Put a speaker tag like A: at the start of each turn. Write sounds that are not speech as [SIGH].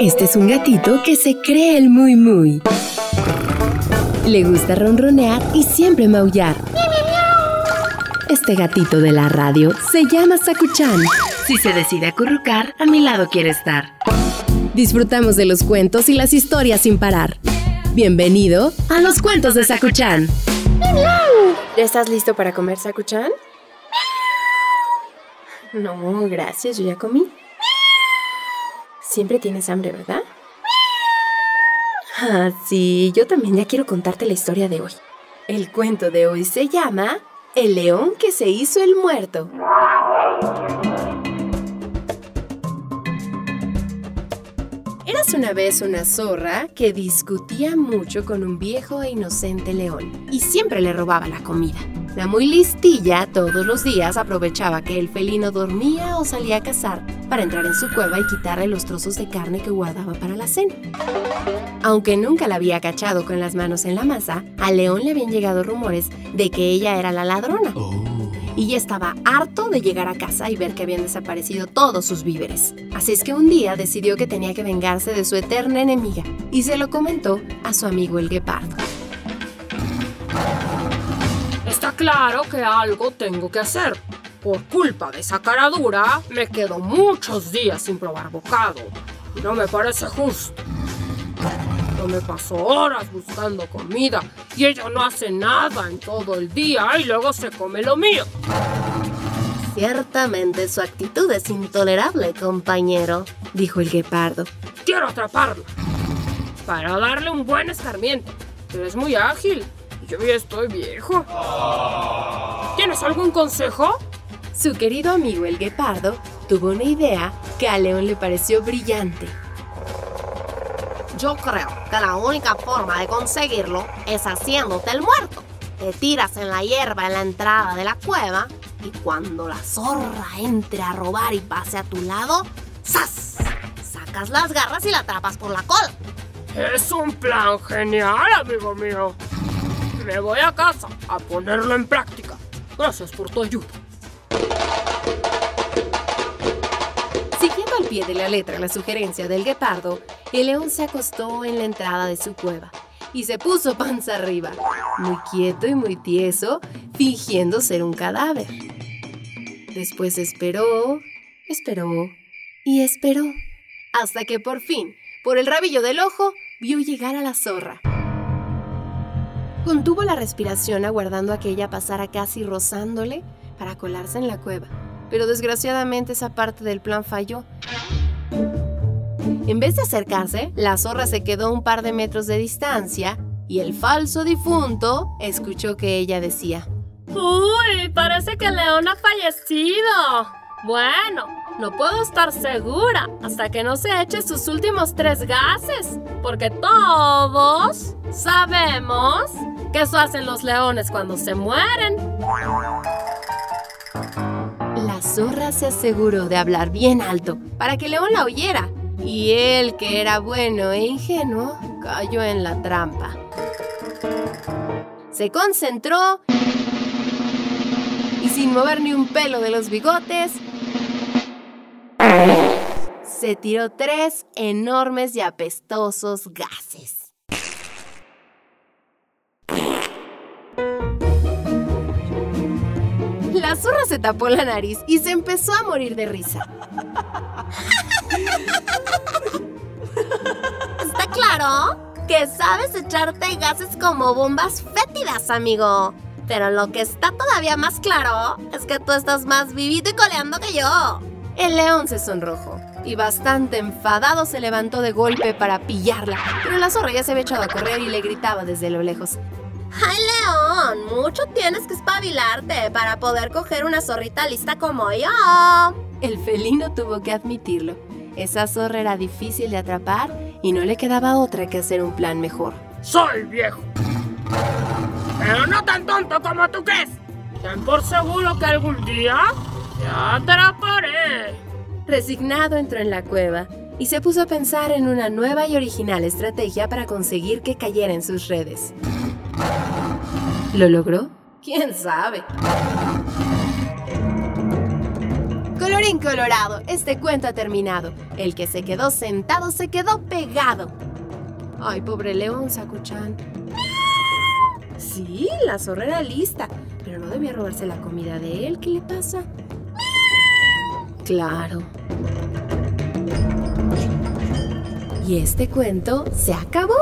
A: Este es un gatito que se cree el muy muy. Le gusta ronronear y siempre maullar. Este gatito de la radio se llama Sakuchan. Si se decide acurrucar, a mi lado quiere estar. Disfrutamos de los cuentos y las historias sin parar. Bienvenido a los cuentos de Sakuchan.
B: ¿Ya estás listo para comer, Sakuchan? No, gracias, yo ya comí. Siempre tienes hambre, ¿verdad? Ah, sí, yo también ya quiero contarte la historia de hoy. El cuento de hoy se llama El león que se hizo el muerto. Una vez una zorra que discutía mucho con un viejo e inocente león y siempre le robaba la comida. La muy listilla todos los días aprovechaba que el felino dormía o salía a cazar para entrar en su cueva y quitarle los trozos de carne que guardaba para la cena. Aunque nunca la había cachado con las manos en la masa, al león le habían llegado rumores de que ella era la ladrona. Y ya estaba harto de llegar a casa y ver que habían desaparecido todos sus víveres. Así es que un día decidió que tenía que vengarse de su eterna enemiga y se lo comentó a su amigo el guepardo.
C: Está claro que algo tengo que hacer. Por culpa de esa cara dura, me quedo muchos días sin probar bocado. No me parece justo. Yo me paso horas buscando comida y ella no hace nada en todo el día y luego se come lo mío.
D: Ciertamente su actitud es intolerable, compañero, dijo el guepardo.
C: Quiero atraparla para darle un buen escarmiento. Pero es muy ágil y yo ya estoy viejo. ¿Tienes algún consejo?
B: Su querido amigo el guepardo tuvo una idea que a León le pareció brillante.
D: Yo creo que la única forma de conseguirlo es haciéndote el muerto. Te tiras en la hierba en la entrada de la cueva y cuando la zorra entre a robar y pase a tu lado, ¡zas! Sacas las garras y la atrapas por la cola.
C: Es un plan genial, amigo mío. Me voy a casa a ponerlo en práctica. Gracias por tu ayuda.
B: De la letra la sugerencia del guepardo, el león se acostó en la entrada de su cueva y se puso [LAUGHS] panza arriba, muy quieto y muy tieso, fingiendo ser un cadáver. Después esperó, esperó y esperó, hasta que por fin, por el rabillo del ojo, vio llegar a la zorra. Contuvo la respiración aguardando a que ella pasara casi rozándole para colarse en la cueva, pero desgraciadamente esa parte del plan falló. En vez de acercarse, la zorra se quedó un par de metros de distancia y el falso difunto escuchó que ella decía,
C: Uy, parece que el león ha fallecido. Bueno, no puedo estar segura hasta que no se eche sus últimos tres gases, porque todos sabemos que eso hacen los leones cuando se mueren.
B: La zorra se aseguró de hablar bien alto para que león la oyera, y él, que era bueno e ingenuo, cayó en la trampa. Se concentró y sin mover ni un pelo de los bigotes, se tiró tres enormes y apestosos gases. La zorra se tapó la nariz y se empezó a morir de risa.
D: ¿Está claro? Que sabes echarte gases como bombas fétidas, amigo. Pero lo que está todavía más claro es que tú estás más vivido y coleando que yo.
B: El león se sonrojó y bastante enfadado se levantó de golpe para pillarla, pero la zorra ya se había echado a correr y le gritaba desde lo lejos.
D: ¡Ay, León! Mucho tienes que espabilarte para poder coger una zorrita lista como yo.
B: El felino tuvo que admitirlo. Esa zorra era difícil de atrapar y no le quedaba otra que hacer un plan mejor.
C: Soy viejo. Pero no tan tonto como tú crees. Ten por seguro que algún día te atraparé.
B: Resignado entró en la cueva y se puso a pensar en una nueva y original estrategia para conseguir que cayera en sus redes. ¿Lo logró? ¿Quién sabe? Colorín colorado, este cuento ha terminado. El que se quedó sentado se quedó pegado. Ay, pobre león, Sakuchan. Sí, la zorra era lista, pero no debía robarse la comida de él. ¿Qué le pasa? Claro. Y este cuento se acabó.